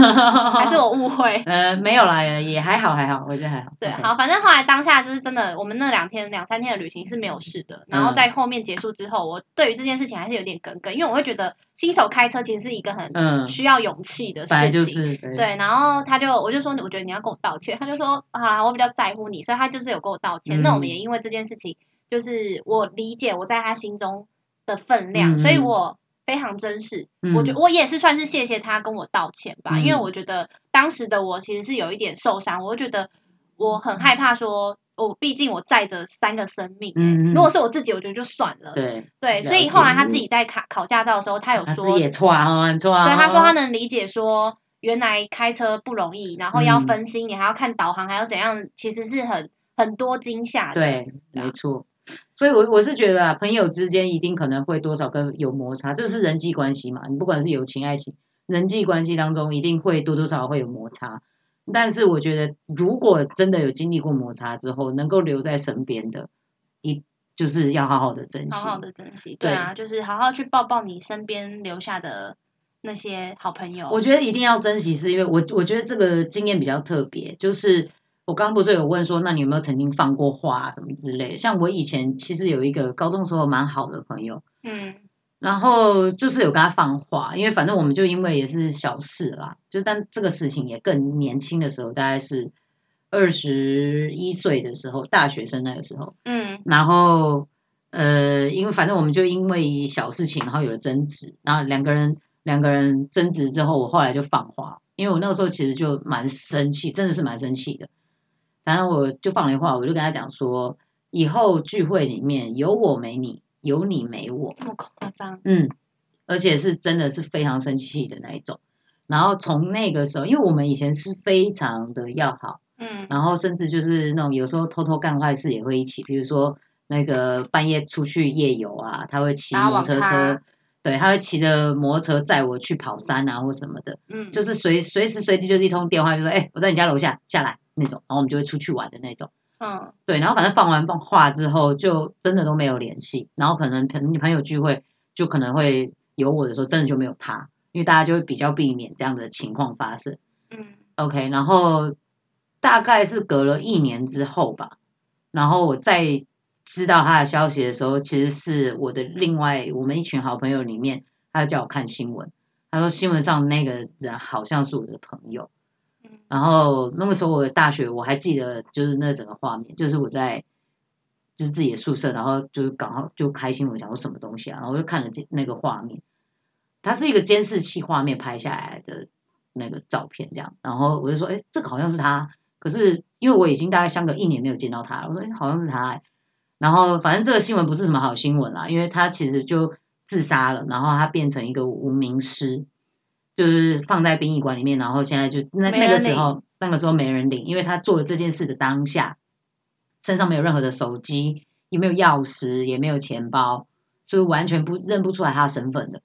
还是我误会？呃没有啦，也还好还好，我觉得还好。对好，反正后来当下就是真的，我们那两天两三天的旅行是没有事的。然后嗯在后面结束之后，我对于这件事情还是有点耿耿，因为我会觉得新手开车其实是一个很嗯，需要勇气的事情。对对，然后他就我就说，我觉得你要跟我道歉。他就说啊，我比较在乎你，所以他就是有跟我道歉。嗯那我们也因为这件事情，就是我理解我在他心中的分量，嗯所以我非常珍视。嗯我觉我也是算是谢谢他跟我道歉吧，嗯因为我觉得当时的我其实是有一点受伤，我就觉得我很害怕说。我毕竟我载着三个生命、欸嗯嗯如果是我自己，我觉得就算了。对，对，所以后来他自己在考考驾照的时候，他有说他也错啊，很错啊。对，他说他能理解说，原来开车不容易，然后要嗯分心，你还要看导航，还要怎样，其实是很很多惊吓的。对，没错。所以我，我是觉得啊，朋友之间一定可能会多少跟有摩擦，这是人际关系嘛。你不管是友情、爱情，人际关系当中一定会多多少少会有摩擦。但是我觉得，如果真的有经历过摩擦之后，能够留在身边的，一就是要好好的珍惜。好好的珍惜。对啊，就是好好去抱抱你身边留下的那些好朋友。我觉得一定要珍惜，是因为我我觉得这个经验比较特别，就是我刚刚不是有问说，那你有没有曾经放过话、啊、什么之类的？像我以前其实有一个高中时候蛮好的朋友，嗯然后就是有跟他放话，因为反正我们就因为也是小事啦，就但这个事情也更年轻的时候，大概是二十一岁的时候，大学生那个时候，嗯然后呃，因为反正我们就因为小事情，然后有了争执，然后两个人两个人争执之后，我后来就放话，因为我那个时候其实就蛮生气，真的是蛮生气的。反正我就放了一话，我就跟他讲说，以后聚会里面有我没你，有你没我，这么夸张。嗯，而且是真的是非常生气的那一种。然后从那个时候，因为我们以前是非常的要好，嗯然后甚至就是那种有时候偷偷干坏事也会一起，比如说那个半夜出去夜游啊，他会骑摩托车，对，他会骑着摩托车载我去跑山啊或什么的，嗯，就是随随时随地就是一通电话，就说哎、我在你家楼下下来那种，然后我们就会出去玩的那种。嗯对，然后反正放完放话之后，就真的都没有联系。然后可能朋朋友聚会，就可能会有我的时候，真的就没有他，因为大家就会比较避免这样的情况发生。嗯 OK，然后大概是隔了一年之后吧，然后我再知道他的消息的时候，其实是我的另外我们一群好朋友里面，他就叫我看新闻，他说新闻上那个人好像是我的朋友。然后那个时候我的大学我还记得，就是那整个画面，就是我在就是自己的宿舍，然后就是刚好就开新闻，想说什么东西啊，然后我就看了这那个画面，它是一个监视器画面拍下来的那个照片，这样，然后我就说，哎，这个好像是他，可是因为我已经大概相隔一年没有见到他了，我说，哎，好像是他、然后反正这个新闻不是什么好新闻啦，因为他其实就自杀了，然后他变成一个无名尸。就是放在殡仪馆里面，然后现在就那那个时候，那个时候没人领，因为他做了这件事的当下，身上没有任何的手机，也没有钥匙，也没有钱包，所以完全不认不出来他的身份的。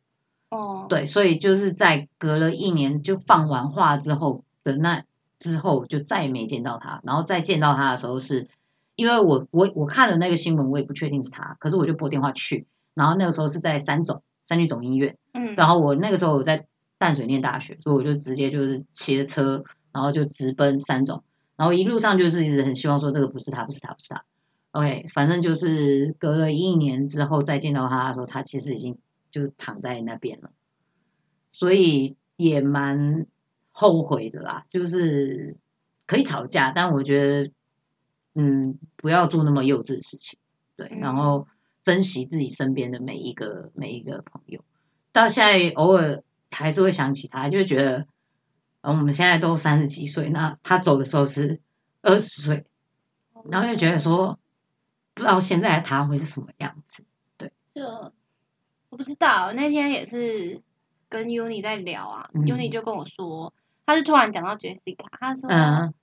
哦，对，所以就是在隔了一年就放完话之后的那之后，就再也没见到他。然后再见到他的时候是，因为我我我看了那个新闻，我也不确定是他，可是我就拨电话去，然后那个时候是在三总三军总医院。嗯然后我那个时候我在淡水念大学，所以我就直接就是骑着车，然后就直奔三种，然后一路上就是一直很希望说这个不是他，不是他，不是他。OK，反正就是隔了一年之后再见到他的时候，他其实已经就是躺在那边了，所以也蛮后悔的啦。就是可以吵架，但我觉得，嗯，不要做那么幼稚的事情，对，然后珍惜自己身边的每一个每一个朋友。到现在偶尔还是会想起他，就会觉得，嗯，我们现在都三十几岁，那他走的时候是二十岁，然后就觉得说，不知道现在的他会是什么样子。对。就我不知道，那天也是跟 Uni 在聊啊、嗯。U n i 就跟我说，他就突然讲到 Jessica，他说，嗯。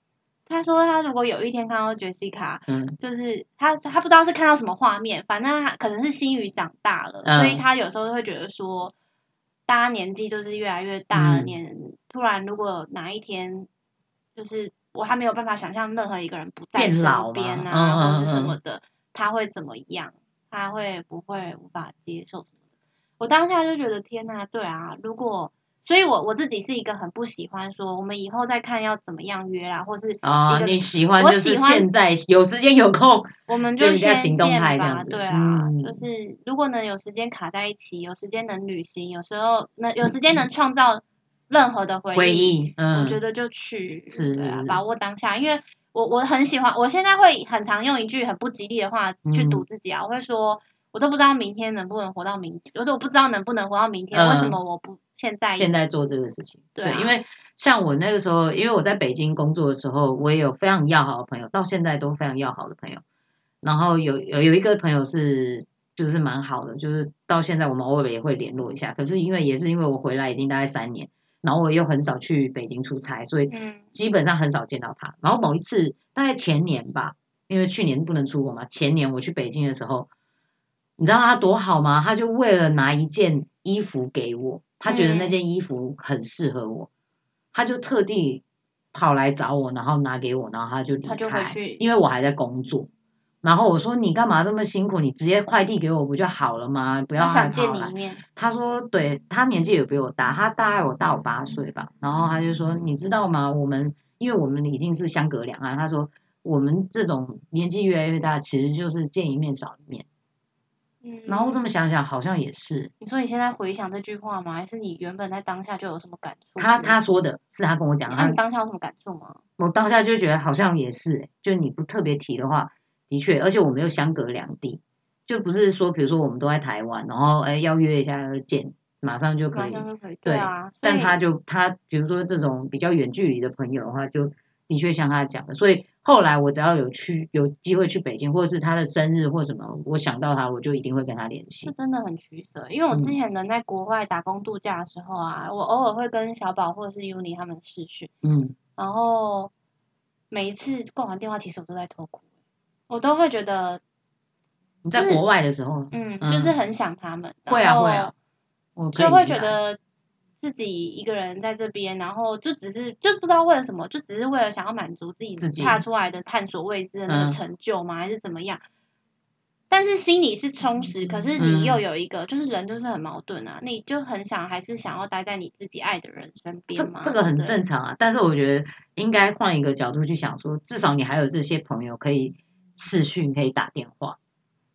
他说他如果有一天看到 Jessica，嗯。就是他他不知道是看到什么画面，反正他可能是心宇长大了，嗯。所以他有时候会觉得说，大家年纪就是越来越大了，嗯年突然如果哪一天就是我还没有办法想象任何一个人不在身边啊，或者是什么嗯的，他会怎么样？他会不会无法接受什么的？我当下就觉得天呐，对啊，如果，所以我我自己是一个很不喜欢说我们以后再看要怎么样约啦，或是啊，你喜欢我就是喜欢现在有时间有空，我们就先行动见吧派这样子对啊，嗯。就是如果能有时间卡在一起，有时间能旅行，有时候能有时间能创造任何的回忆，回忆，嗯，我觉得就去，是啊把握当下，因为我我很喜欢，我现在会很常用一句很不吉利的话去嗯。堵自己啊，我会说，我都不知道明天能不能活到明天，就是我不知道能不能活到明天，嗯为什么我不现在现在做这个事情，对啊因为像我那个时候，因为我在北京工作的时候，我也有非常要好的朋友，到现在都非常要好的朋友。然后有有有一个朋友是就是蛮好的，就是到现在我们偶尔也会联络一下。可是因为也是因为我回来已经大概三年，然后我又很少去北京出差，所以嗯基本上很少见到他。然后某一次大概前年吧，因为去年不能出国嘛，前年我去北京的时候，你知道他多好吗？他就为了拿一件衣服给我，他觉得那件衣服很适合我，他就特地跑来找我，然后拿给我，然后他就离他就开回去，因为我还在工作。然后我说你干嘛这么辛苦？你直接快递给我不就好了吗？不要他想见你一面，他说，对他年纪也比我大，他大概我大我八岁吧。然后他就说，你知道吗？我们因为我们已经是相隔两岸，他说我们这种年纪越来越大，其实就是见一面少一面。嗯，然后这么想想，好像也是你说你现在回想这句话吗？还是你原本在当下就有什么感触？他他说的，是他跟我讲，那他你当下有什么感触吗？我当下就觉得好像也是、欸，就你不特别提的话，的确，而且我们又相隔两地，就不是说比如说我们都在台湾，然后哎要约一下见，马上就可以。马上就可以，对啊，但他就他比如说这种比较远距离的朋友的话，就的确像他讲的，所以后来我只要有去有机会去北京，或者是他的生日或什么，我想到他，我就一定会跟他联这系。真的很取舍，因为我之嗯。前能在国外打工度假的时候啊，我偶尔会跟小宝或者是 Uni 他们视讯，嗯，然后每一次挂完电话，其实我都在偷哭，我都会觉得，你在国外的时候，嗯，嗯。就是很想他们，会啊会啊我就会觉得自己一个人在这边，然后就只是就不知道为了什么，就只是为了想要满足自己自己踏出来的探索未知的那嗯个成就吗？还是怎么样？但是心里是充实，可是你嗯又有一个，就是人就是很矛盾啊，你就很想还是想要待在你自己爱的人身这边嘛。这个很正常啊，但是我觉得应该换一个角度去想说，至少你还有这些朋友可以视讯，可以打电话。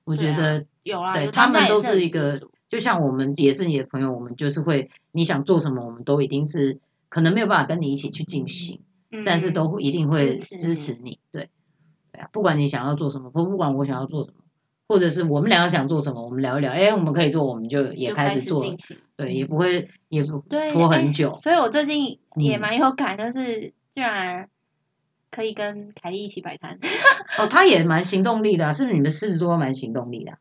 我觉得有啊，对他们都是一个就像我们也是你的朋友，我们就是会你想做什么，我们都一定是可能没有办法跟你一起去进行，但是嗯都一定会支持你。对，对啊，不管你想要做什么，不不管我想要做什么，或者是我们两个想做什么，我们聊一聊，哎，我们可以做，我们就也开始做。对，也不会也不拖很久。所以我最近也嗯蛮有感，就是居然可以跟凯莉一起摆摊。哦，他也蛮行动力的啊、是不是？你们狮子座蛮行动力的啊、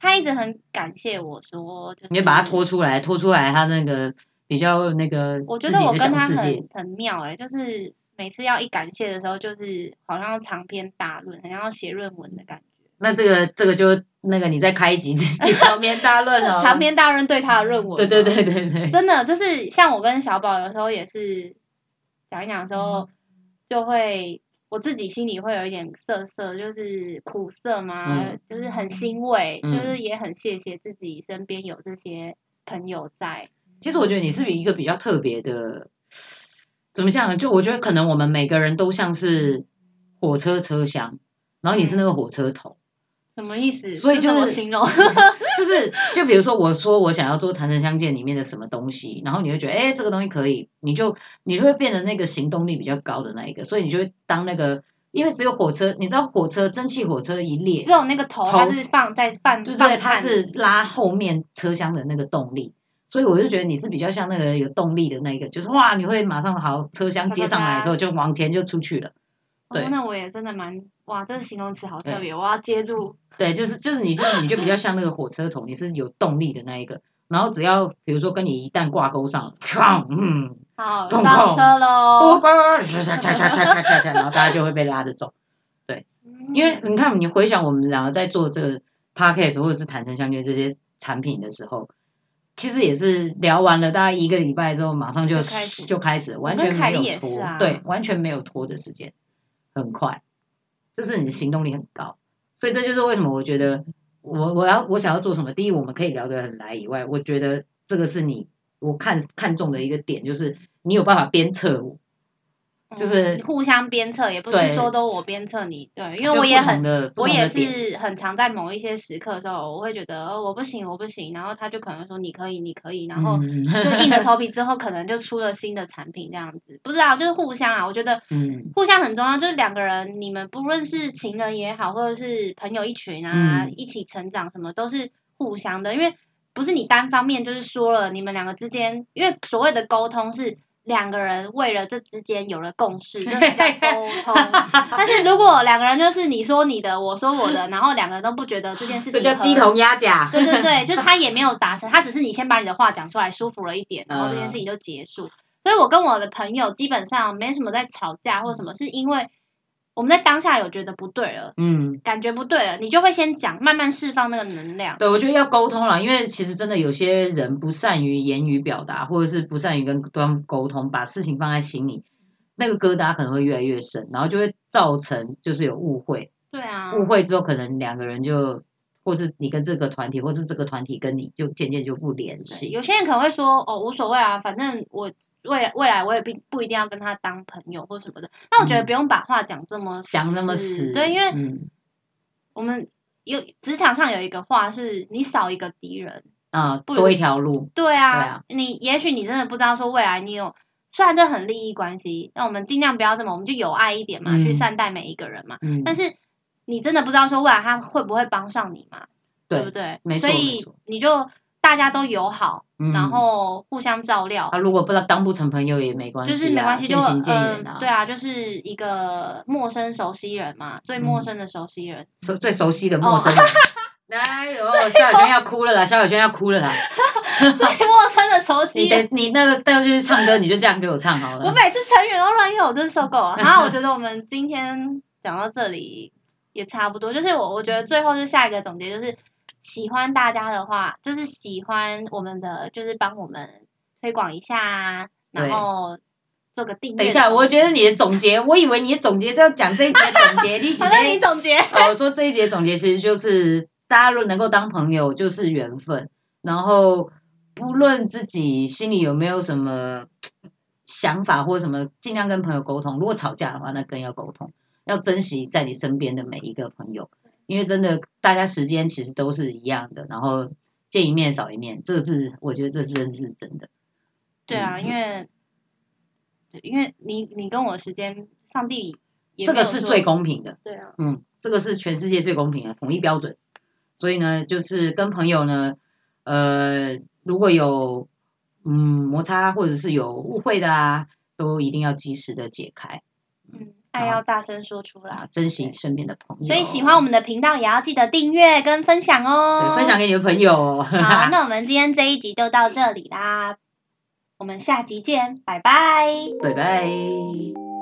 他一直很感谢我说，就是你就把他拖出来，拖出来，他那个比较那个我觉得我跟他很。很妙哎、就是每次要一感谢的时候，就是好像长篇大论，好像要写论文的感觉。那这个这个就那个你再开一集你长篇大论哦，长篇大论对他的论文，对对对，对对，真的就是像我跟小宝有时候也是讲一讲的时嗯候，就会我自己心里会有一点涩涩，就是苦涩嘛，嗯就是很欣慰，嗯就是也很谢谢自己身边有这些朋友在。其实我觉得你是一个比较特别的，怎么讲呢？就我觉得可能我们每个人都像是火车车厢，然后你是那个火车头，什么意思？所以就是形容？就是就比如说我说我想要做坦诚相见里面的什么东西，然后你会觉得哎这个东西可以，你就你就会变得那个行动力比较高的那一个，所以你就会当那个，因为只有火车，你知道火车蒸汽火车一列只，有那个头，它是放在半对对，它是拉后面车厢的那个动力。所以我就觉得你是比较像那个有动力的那个，就是哇，你会马上好车厢接上来之后就往前就出去了。对哦，那我也真的蛮哇，这个形容词好特别，我要接住。对，就是就是你是你就比较像那个火车头，你是有动力的那一个。然后只要比如说跟你一旦挂钩上，砰，嗯，好，上控车喽。嚓嚓嚓嚓嚓嚓嚓，然后大家就会被拉着走。对因为你看，你回想我们两个在做这个 podcast 或者是坦诚相对这些产品的时候，其实也是聊完了大概一个礼拜之后，马上就就开始就开始，完全没有拖，对，完全没有拖的时间，很快，就是你的行动力很高，所以这就是为什么我觉得我我要我想要做什么，第一我们可以聊得很来以外，我觉得这个是你我看看中的一个点，就是你有办法鞭策我。就是嗯互相鞭策，也不是说都我鞭策你，对，因为我也很我也是很常在某一些时刻的时候，我会觉得、哦、我不行，我不行，然后他就可能说你可以，你可以，然后嗯就硬着头皮 之后，可能就出了新的产品这样子，不知道就是互相啊，我觉得嗯互相很重要，就是两个人你们不论是情人也好，或者是朋友一群啊，嗯一起成长什么都是互相的，因为不是你单方面就是说了你们两个之间，因为所谓的沟通是。两个人为了这之间有了共识，就是在 沟通。但是如果两个人就是你说你的，我说我的，然后两个人都不觉得这件事情合这叫鸡同鸭讲。对对对，就是他也没有达成，他只是你先把你的话讲出来，舒服了一点，然后这件嗯事情就结束。所以我跟我的朋友基本上没什么在吵架或什么，是因为我们在当下有觉得不对了，嗯，感觉不对了，你就会先讲，慢慢释放那个能量。对，我觉得要沟通了，因为其实真的有些人不善于言语表达，或者是不善于跟对方沟通，把事情放在心里，那个疙瘩可能会越来越深，然后就会造成就是有误会，对啊，误会之后可能两个人就，或是你跟这个团体，或是这个团体跟你就渐渐就不联系。有些人可能会说哦无所谓啊，反正我未来未来我也不不一定要跟他当朋友或什么的。那我觉得嗯不用把话讲这么讲那么死，对，因为嗯我们有职场上有一个话是你少一个敌人。啊，不多一条路，对啊，对啊你也许你真的不知道说未来你有，虽然这很利益关系，那我们尽量不要这么，我们就友爱一点嘛，嗯去善待每一个人嘛。嗯，但是你真的不知道说未来他会不会帮上你嘛，对不对，没错所以你就大家都友好，嗯然后互相照料。啊，如果不知道当不成朋友也没关系啊，就是没关系，就嗯对啊，就是一个陌生熟悉人嘛，最陌嗯生的熟悉人。熟最熟悉的哦陌生人。来哦，萧亚轩要哭了啦！萧亚轩要哭了啦！最陌生的熟悉你人的，你那个带我去唱歌，你就这样给我唱好了。我每次成员都乱用，我真是受够了。然后我觉得我们今天讲到这里也差不多，就是我我觉得最后就下一个总结就是，喜欢大家的话，就是喜欢我们的，就是帮我们推广一下啊，然后做个订阅。等一下，我觉得你的总结，我以为你的总结是要讲这一节总结，你反正你总结，哦，我说这一节总结其实就是大家如果能够当朋友就是缘分，然后不论自己心里有没有什么想法或什么，尽量跟朋友沟通。如果吵架的话，那更要沟通，要珍惜在你身边的每一个朋友，因为真的大家时间其实都是一样的，然后见一面少一面，这个是我觉得这真是真的。对啊，因为因为你你跟我时间，上帝也这个是最公平的。对啊，嗯，这个是全世界最公平的统一标准。所以呢，就是跟朋友呢，呃，如果有嗯摩擦或者是有误会的啊，都一定要及时的解开嗯，爱要大声说出来。啊，珍惜身边的朋友。所以喜欢我们的频道，也要记得订阅跟分享哦。对分享给你的朋友哦。好，那我们今天这一集就到这里啦，我们下集见，拜拜。拜拜。